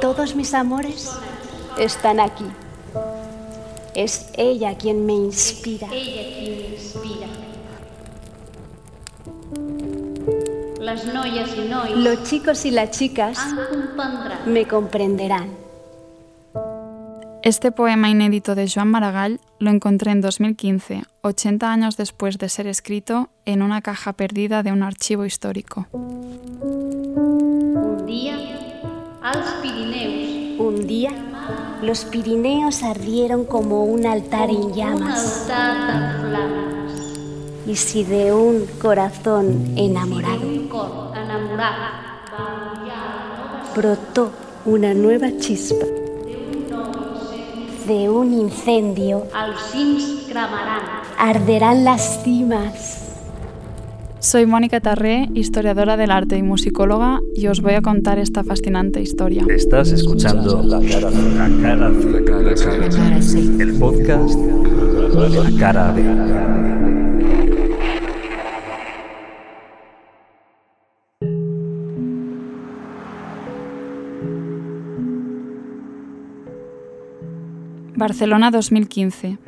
Todos mis amores están aquí. Es ella quien me inspira. Los chicos y las chicas me comprenderán. Este poema inédito de Joan Maragall lo encontré en 2015, 80 años después de ser escrito, en una caja perdida de un archivo histórico. Un día, Un día, los Pirineos ardieron como un altar en llamas. Y si de un corazón enamorado brotó una nueva chispa de un incendio, arderán las cimas. Soy Mónica Tarré, historiadora del arte y musicóloga, y os voy a contar esta fascinante historia. Estás escuchando La Cara La Cara el podcast La Cara B. Barcelona 2015.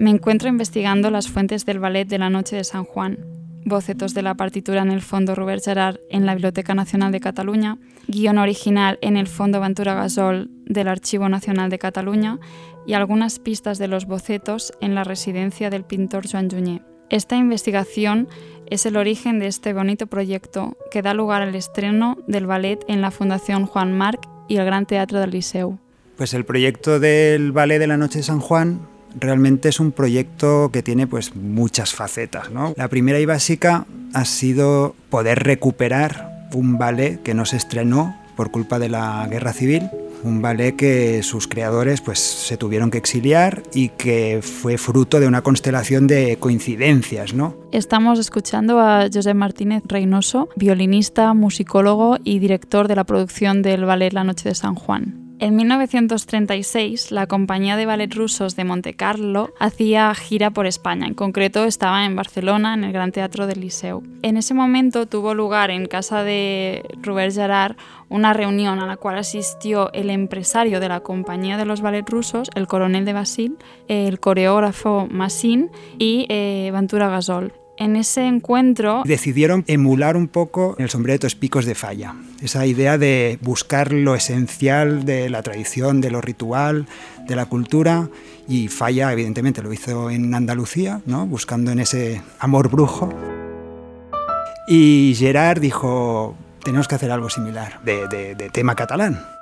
Me encuentro investigando las fuentes del ballet de la Noche de San Juan, bocetos de la partitura en el Fondo Robert Gerard en la Biblioteca Nacional de Cataluña, guion original en el Fondo Ventura Gasol del Archivo Nacional de Cataluña y algunas pistas de los bocetos en la residencia del pintor Joan Junyé. Esta investigación es el origen de este bonito proyecto que da lugar al estreno del ballet en la Fundación Juan Marc y el Gran Teatro del Liceu. Pues el proyecto del Ballet de la Noche de San Juan realmente es un proyecto que tiene pues muchas facetas. La primera y básica ha sido poder recuperar un ballet que no se estrenó por culpa de la guerra civil, un ballet que sus creadores pues se tuvieron que exiliar y que fue fruto de una constelación de coincidencias, ¿no? Estamos escuchando a José Martínez Reynoso, violinista, musicólogo y director de la producción del ballet La Noche de San Juan. En 1936, la compañía de ballet rusos de Monte Carlo hacía gira por España. En concreto, estaba en Barcelona, en el Gran Teatro del Liceu. En ese momento tuvo lugar en casa de Robert Gerard una reunión a la cual asistió el empresario de la compañía de los ballet rusos, el coronel de Basil, el coreógrafo Massin y eh, Ventura Gasol. En ese encuentro decidieron emular un poco el sombrero de picos de falla, esa idea de buscar lo esencial de la tradición, de lo ritual, de la cultura y Falla evidentemente lo hizo en Andalucía, ¿no? buscando en ese amor brujo. Y Gerard dijo, tenemos que hacer algo similar de, de tema catalán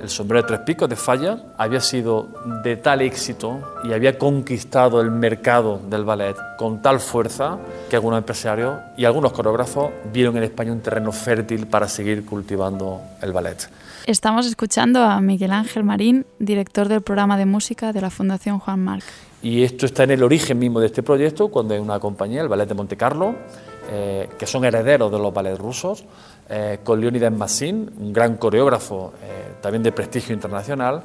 el sombrero de tres picos de Falla había sido de tal éxito y había conquistado el mercado del ballet con tal fuerza que algunos empresarios y algunos coreógrafos vieron en España un terreno fértil para seguir cultivando el ballet. Estamos escuchando a Miguel Ángel Marín, director del programa de música de la Fundación Juan Marc. Y esto está en el origen mismo de este proyecto, cuando hay una compañía, el Ballet de Monte Carlo, eh, que son herederos de los ballets rusos, eh, con Leonidas Massin, un gran coreógrafo eh, también de prestigio internacional,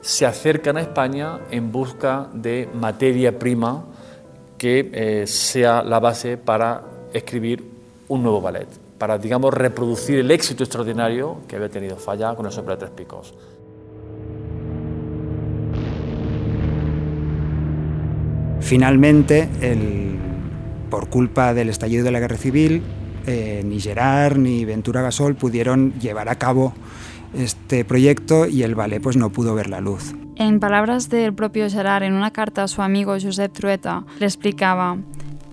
se acercan a España en busca de materia prima que sea la base para escribir un nuevo ballet, para, digamos, reproducir el éxito extraordinario que había tenido Falla con el Sopra de Tres Picos. Finalmente, por culpa del estallido de la guerra civil, eh, ni Gerard ni Ventura Gasol pudieron llevar a cabo este proyecto y el ballet pues no pudo ver la luz. En palabras del propio Gerard, en una carta a su amigo Josep Trueta, le explicaba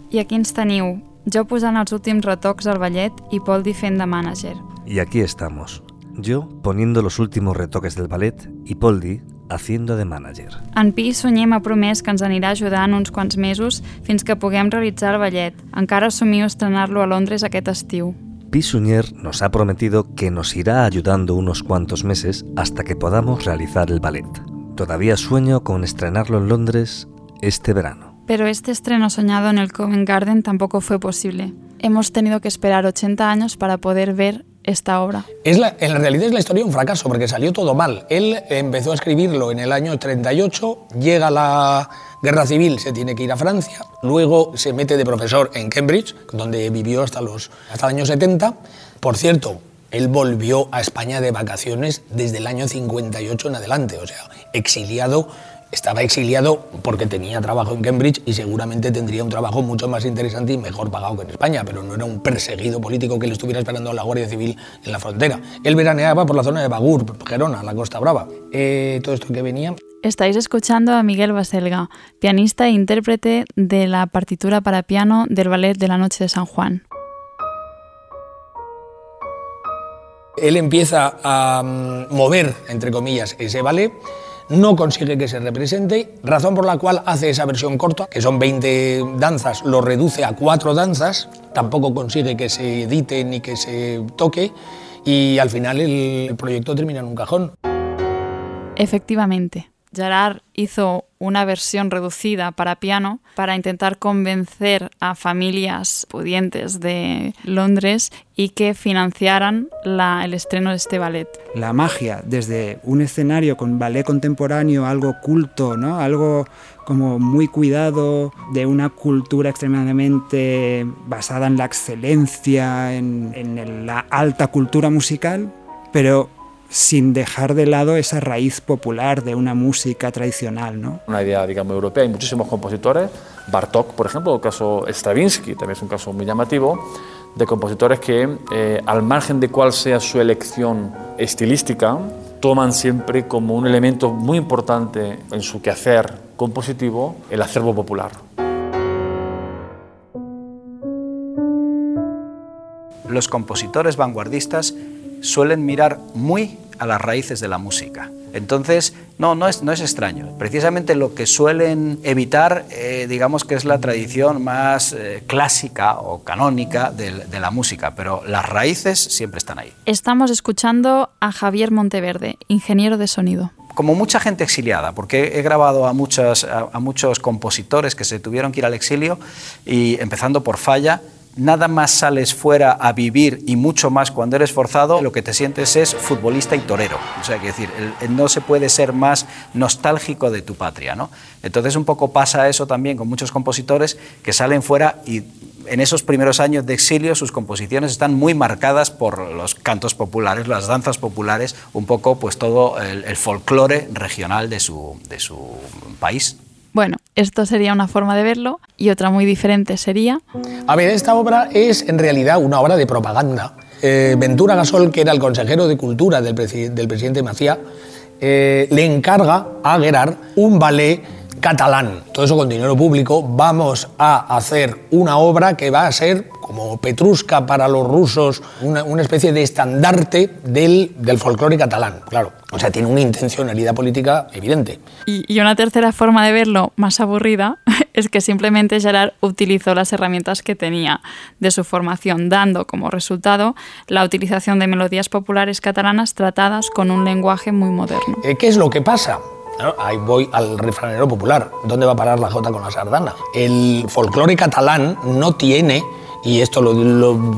«I aquí ens teniu, jo posant els últims retocs al ballet i Paul Di fent de manager». Y aquí estamos, yo poniendo los últimos retoques del ballet y Poldi haciendo de manager. En Pi Sunyer m'ha promès que ens anirà ajudant uns quants mesos fins que puguem realitzar el ballet. Encara estrenar-lo a Londres aquest estiu. Pi Sunyer nos ha prometido que nos irá ayudando unos cuantos meses hasta que podamos realizar el ballet. Todavía sueño con estrenarlo en Londres este verano. Pero este estreno soñado en el Covent Garden tampoco fue posible. Hemos tenido que esperar 80 años para poder ver esta obra? Es la, en realidad es la historia un fracaso, porque salió todo mal. Él empezó a escribirlo en el año 38, llega la guerra civil, se tiene que ir a Francia, luego se mete de profesor en Cambridge, donde vivió hasta, los, hasta el año 70. Por cierto, él volvió a España de vacaciones desde el año 58 en adelante, o sea, exiliado estaba exiliado porque tenía trabajo en Cambridge y seguramente tendría un trabajo mucho más interesante y mejor pagado que en España, pero no era un perseguido político que le estuviera esperando a la Guardia Civil en la frontera. Él veraneaba por la zona de Bagur, Gerona, la Costa Brava. Eh, todo esto que venía... Estáis escuchando a Miguel Baselga, pianista e intérprete de la partitura para piano del Ballet de la Noche de San Juan. Él empieza a mm, mover, entre comillas, ese ballet no consigue que se represente, razón por la cual hace esa versión corta, que son 20 danzas, lo reduce a cuatro danzas, tampoco consigue que se edite ni que se toque y al final el proyecto termina en un cajón. Efectivamente. Gerard hizo una versión reducida para piano para intentar convencer a familias pudientes de Londres y que financiaran el estreno de este ballet. La magia, desde un escenario con ballet contemporáneo, algo culto, ¿no? algo como muy cuidado, de una cultura extremadamente basada en la excelencia, en, en la alta cultura musical, pero sin dejar de lado esa raíz popular de una música tradicional. ¿no? Una idea, digamos, europea. Hay muchísimos compositores, Bartók, por ejemplo, el caso Stravinsky, también es un caso muy llamativo, de compositores que, eh, al margen de cuál sea su elección estilística, toman siempre como un elemento muy importante en su quehacer compositivo el acervo popular. Los compositores vanguardistas suelen mirar muy a las raíces de la música. Entonces, no, no es, no es extraño. Precisamente lo que suelen evitar, eh, digamos que es la tradición más eh, clásica o canónica de, de, la música, pero las raíces siempre están ahí. Estamos escuchando a Javier Monteverde, ingeniero de sonido. Como mucha gente exiliada, porque he grabado a, muchas, a, a muchos compositores que se tuvieron que ir al exilio, y empezando por Falla, nada más sales fuera a vivir y mucho más cuando eres forzado, lo que te sientes es futbolista y torero. O sea, que decir, no se puede ser más nostálgico de tu patria, ¿no? Entonces un poco pasa eso también con muchos compositores que salen fuera y en esos primeros años de exilio sus composiciones están muy marcadas por los cantos populares, las danzas populares, un poco pues todo el, el folclore regional de su, de su país. Bueno, esto sería una forma de verlo y otra muy diferente sería... A ver, esta obra es en realidad una obra de propaganda. Eh, Ventura Gasol, que era el consejero de Cultura del, presi del presidente Macía, eh, le encarga a Gerard un ballet catalán. Todo eso con dinero público. Vamos a hacer una obra que va a ser como Petrusca para los rusos, una, una especie de estandarte del, del folclore catalán, claro. O sea, tiene una intencionalidad política evidente. Y, y, una tercera forma de verlo, más aburrida, es que simplemente Gerard utilizó las herramientas que tenía de su formación, dando como resultado la utilización de melodías populares catalanas tratadas con un lenguaje muy moderno. Eh, ¿Qué es lo que pasa? Ahí voy al refranero popular. ¿Dónde va a parar la jota con la sardana? El folclore catalán no tiene y esto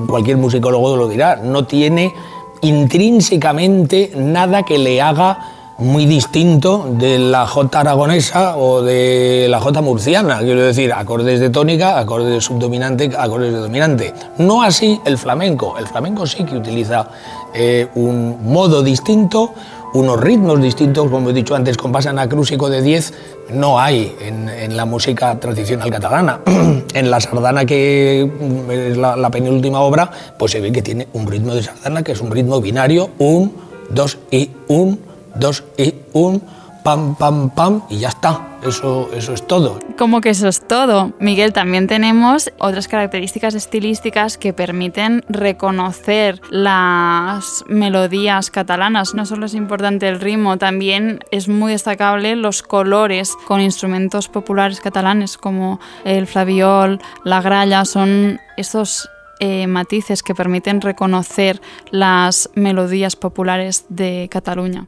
cualquier musicólogo lo dirá, no tiene intrínsecamente nada que le haga muy distinto de la jota aragonesa o de la jota murciana, quiero decir, acordes de tónica, acordes de subdominante, acordes de dominante. No así el flamenco. El flamenco sí que utiliza eh, un modo distinto, unos ritmos distintos, como he dicho antes, compás anacrúsico de 10 no hay en, la música tradicional catalana. en la sardana, que es la, la, penúltima obra, pues se ve que tiene un ritmo de sardana que es un ritmo binario, un, dos y un, dos y un, pam, pam, pam, y ya está. Eso, eso es todo. Como que eso es todo. Miguel, también tenemos otras características estilísticas que permiten reconocer las melodías catalanas. No solo es importante el ritmo, también es muy destacable los colores con instrumentos populares catalanes como el flaviol, la gralla, son estos eh, matices que permiten reconocer las melodías populares de Cataluña.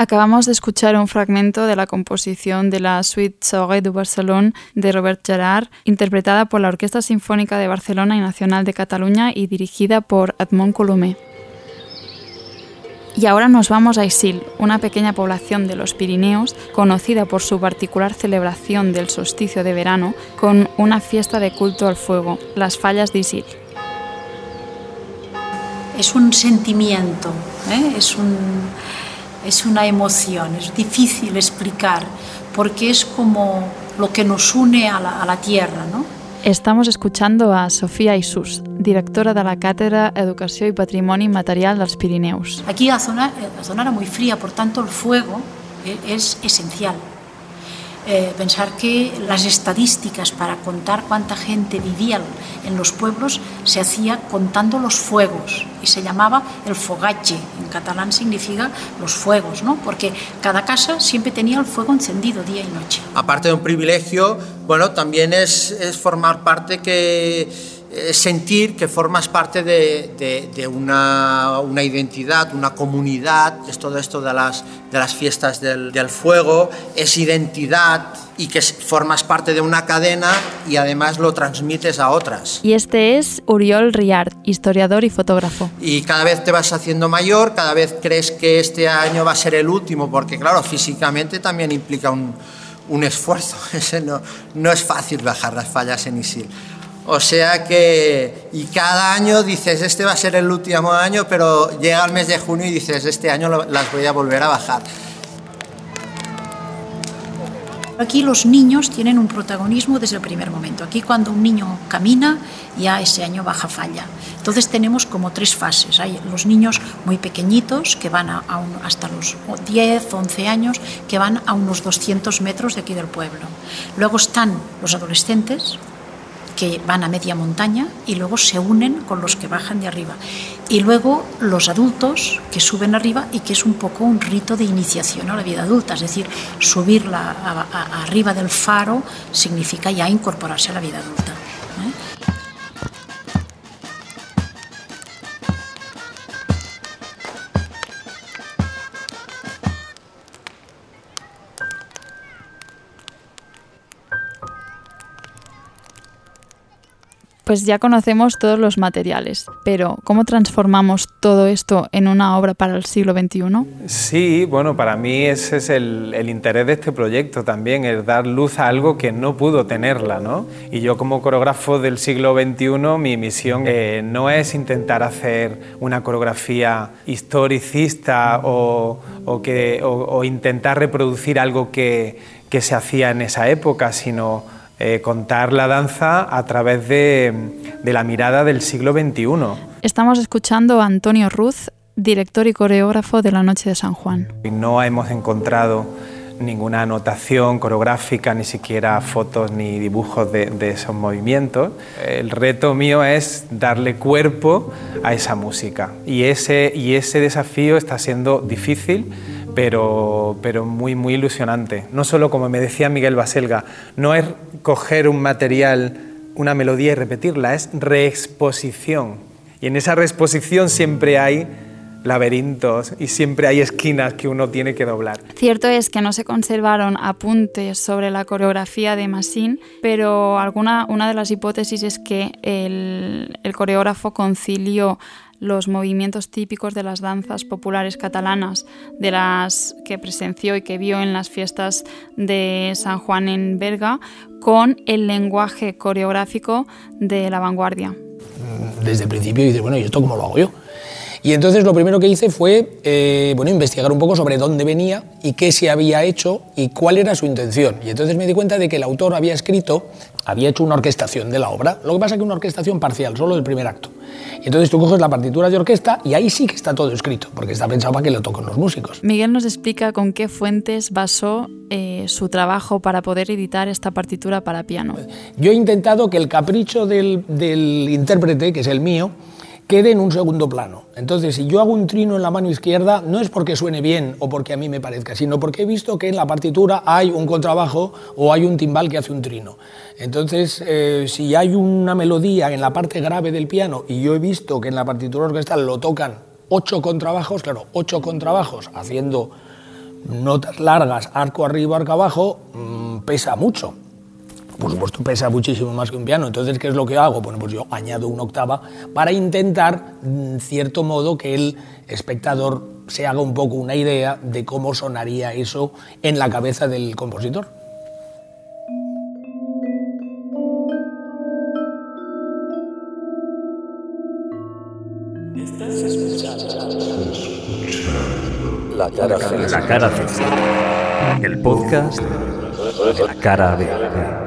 Acabamos de escuchar un fragmento de la composición de la Suite Soirée du Barcelone de Robert Gerard, interpretada por la Orquesta Sinfónica de Barcelona y Nacional de Cataluña y dirigida por Edmond Colomé. Y ahora nos vamos a Isil, una pequeña población de los Pirineos conocida por su particular celebración del solsticio de verano con una fiesta de culto al fuego, las fallas de Isil. Es un sentimiento, ¿eh? es un es una emoción, es difícil explicar porque es como lo que nos une a la, tierra. ¿no? Estamos escuchando a Sofía Isus, directora de la Cátedra Educación y Patrimonio Inmaterial de los Pirineos. Aquí la zona, la zona era muy fría, por tanto el fuego eh, es esencial. Eh, pensar que las estadísticas para contar cuánta gente vivía en los pueblos se hacía contando los fuegos y se llamaba el fogache. En catalán significa los fuegos, ¿no? Porque cada casa siempre tenía el fuego encendido día y noche. Aparte de un privilegio, bueno, también es, es formar parte que sentir que formas parte de, una, una, identidad, una comunidad, es todo esto de las, de las fiestas del, del, fuego, es identidad y que formas parte de una cadena y además lo transmites a otras. Y este es Uriol Riart, historiador y fotógrafo. Y cada vez te vas haciendo mayor, cada vez crees que este año va a ser el último, porque claro, físicamente también implica un, un esfuerzo, no, no es fácil bajar las fallas en Isil. O sea que, y cada año dices, este va a ser el último año, pero llega el mes de junio y dices, este año las voy a volver a bajar. Aquí los niños tienen un protagonismo desde el primer momento. Aquí cuando un niño camina, ya ese año baja falla. Entonces tenemos como tres fases. Hay los niños muy pequeñitos, que van hasta los 10, 11 años, que van a unos 200 metros de aquí del pueblo. Luego están los adolescentes, que van a media montaña y luego se unen con los que bajan de arriba. Y luego los adultos que suben arriba y que es un poco un rito de iniciación a la vida adulta, es decir, subir arriba del faro significa ya incorporarse a la vida adulta. Pues ya conocemos todos los materiales, pero ¿cómo transformamos todo esto en una obra para el siglo XXI? Sí, bueno, para mí ese es el, interés de este proyecto también, es dar luz a algo que no pudo tenerla, ¿no? Y yo como coreógrafo del siglo XXI, mi misión eh, no es intentar hacer una coreografía historicista o, que, o intentar reproducir algo que, que se hacía en esa época, sino eh, contar la danza a través de, de la mirada del siglo XXI. Estamos escuchando a Antonio Ruz, director y coreógrafo de la Noche de San Juan. No hemos encontrado ninguna anotación coreográfica, ni siquiera fotos ni dibujos de, de, esos movimientos. El reto mío es darle cuerpo a esa música y ese, y ese desafío está siendo difícil pero, pero muy, muy ilusionante. No solo, como me decía Miguel Baselga, no es coger un material, una melodía y repetirla, es reexposición. Y en esa reexposición siempre hay laberintos y siempre hay esquinas que uno tiene que doblar. Cierto es que no se conservaron apuntes sobre la coreografía de Massin, pero alguna, una de las hipótesis es que el, el coreógrafo concilió los movimientos típicos de las danzas populares catalanas, de las que presenció y que vio en las fiestas de San Juan en Berga, con el lenguaje coreográfico de la vanguardia. Desde el principio dices, bueno, ¿y esto cómo lo hago yo? Y entonces lo primero que hice fue eh, bueno, investigar un poco sobre dónde venía y qué se había hecho y cuál era su intención. Y entonces me di cuenta de que el autor había escrito, había hecho una orquestación de la obra. Lo que pasa es que una orquestación parcial, solo del primer acto. Y entonces tú coges la partitura de orquesta y ahí sí que está todo escrito, porque está pensado para que lo toquen los músicos. Miguel nos explica con qué fuentes basó eh, su trabajo para poder editar esta partitura para piano. Yo he intentado que el capricho del, del intérprete, que es el mío, quede en un segundo plano. Entonces, si yo hago un trino en la mano izquierda, no es porque suene bien o porque a mí me parezca, sino porque he visto que en la partitura hay un contrabajo o hay un timbal que hace un trino. Entonces, eh, si hay una melodía en la parte grave del piano y yo he visto que en la partitura orquestal lo tocan ocho contrabajos, claro, ocho contrabajos haciendo notas largas, arco arriba, arco abajo, mm, pesa mucho por supuesto pesa muchísimo más que un piano. Entonces, ¿qué es lo que hago? Bueno, pues yo añado una octava para intentar, en cierto modo, que el espectador se haga un poco una idea de cómo sonaría eso en la cabeza del compositor. La cara, la cara, el podcast de la cara B.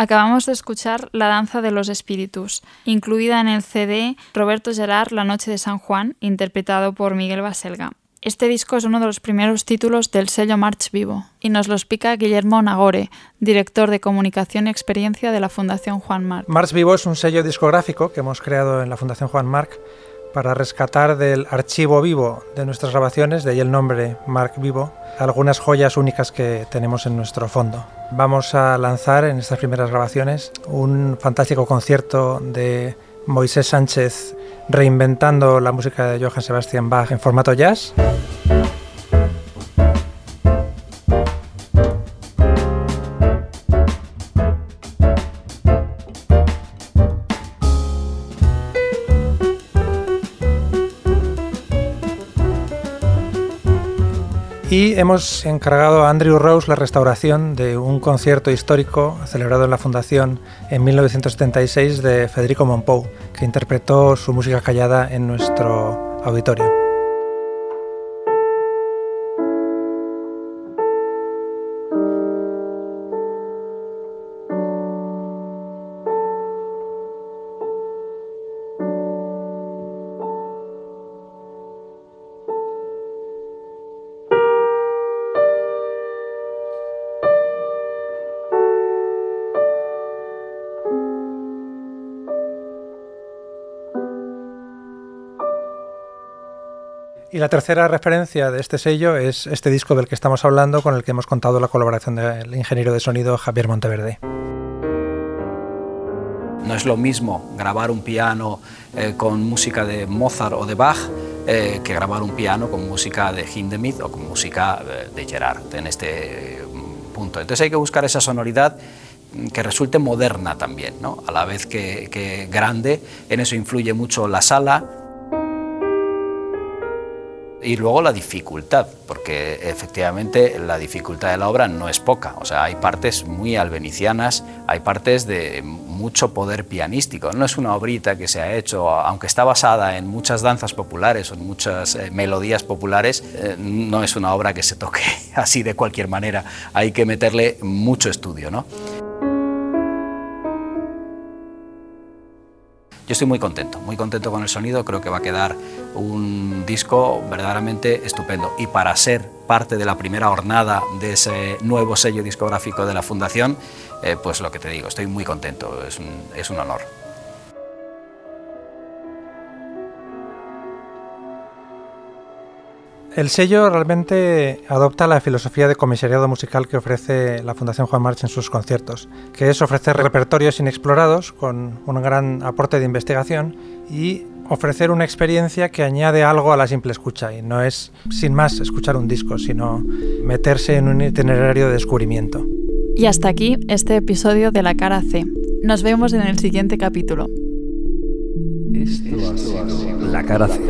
Acabamos de escuchar La Danza de los Espíritus, incluida en el CD Roberto Gerard La Noche de San Juan, interpretado por Miguel Baselga. Este disco es uno de los primeros títulos del sello March Vivo y nos lo explica Guillermo Nagore, director de comunicación y experiencia de la Fundación Juan Marc. March Vivo es un sello discográfico que hemos creado en la Fundación Juan Marc para rescatar del archivo vivo de nuestras grabaciones, de ahí el nombre Marc Vivo, algunas joyas únicas que tenemos en nuestro fondo. Vamos a lanzar en estas primeras grabaciones un fantástico concierto de Moisés Sánchez reinventando la música de Johann Sebastian Bach en formato jazz. Y hemos encargado a Andrew Rose la restauración de un concierto histórico celebrado en la Fundación en 1976 de Federico Monpou, que interpretó su música callada en nuestro auditorio. Y la tercera referencia de este sello es este disco del que estamos hablando, con el que hemos contado la colaboración del ingeniero de sonido Javier Monteverde. No es lo mismo grabar un piano eh, con música de Mozart o de Bach eh, que grabar un piano con música de Hindemith o con música eh, de Gerard en este mm, punto. Entonces hay que buscar esa sonoridad que resulte moderna también, ¿no? a la vez que grande. En eso influye mucho la sala, y luego la dificultad, porque efectivamente la dificultad de la obra no es poca. O sea, hay partes muy albenicianas, hay partes de mucho poder pianístico. No es una obrita que se ha hecho, aunque está basada en muchas danzas populares o en muchas eh, melodías populares, eh, no es una obra que se toque así de cualquier manera. Hay que meterle mucho estudio, ¿no? Yo estoy muy contento, muy contento con el sonido, creo que va a quedar un disco verdaderamente estupendo. Y para ser parte de la primera jornada de ese nuevo sello discográfico de la Fundación, eh, pues lo que te digo, estoy muy contento, es un honor. El sello realmente adopta la filosofía de comisariado musical que ofrece la Fundación Juan March en sus conciertos, que es ofrecer repertorios inexplorados con un gran aporte de investigación y ofrecer una experiencia que añade algo a la simple escucha y no es sin más escuchar un disco, sino meterse en un itinerario de descubrimiento. Y hasta aquí este episodio de La Cara C. Nos vemos en el siguiente capítulo. La Cara C,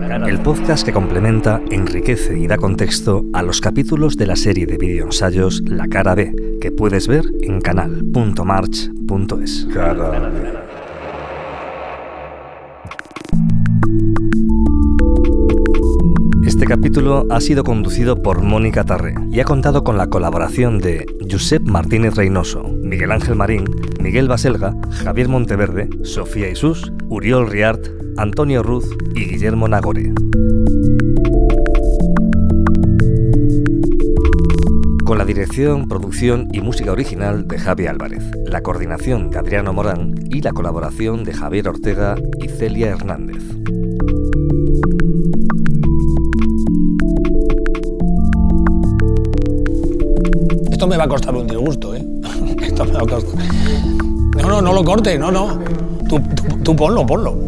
el podcast que complementa, enriquece y da contexto a los capítulos de la serie de videoensayos La Cara B, que puedes ver en canal.march.es. Este capítulo ha sido conducido por Mónica Tarré y ha contado con la colaboración de Josep Martínez Reynoso, Miguel Ángel Marín, Miguel Baselga, Javier Monteverde, Sofía Isús, Uriol Riart, Antonio Ruz y Guillermo Nagore. Con la dirección, producción y música original de Javi Álvarez, la coordinación de Adriano Morán y la colaboración de Javier Ortega y Celia Hernández. Esto me va a costar un disgusto, ¿eh? Esto me va a costar. No, no, no lo cortes, no, no. Tú, tú, tú ponlo, ponlo.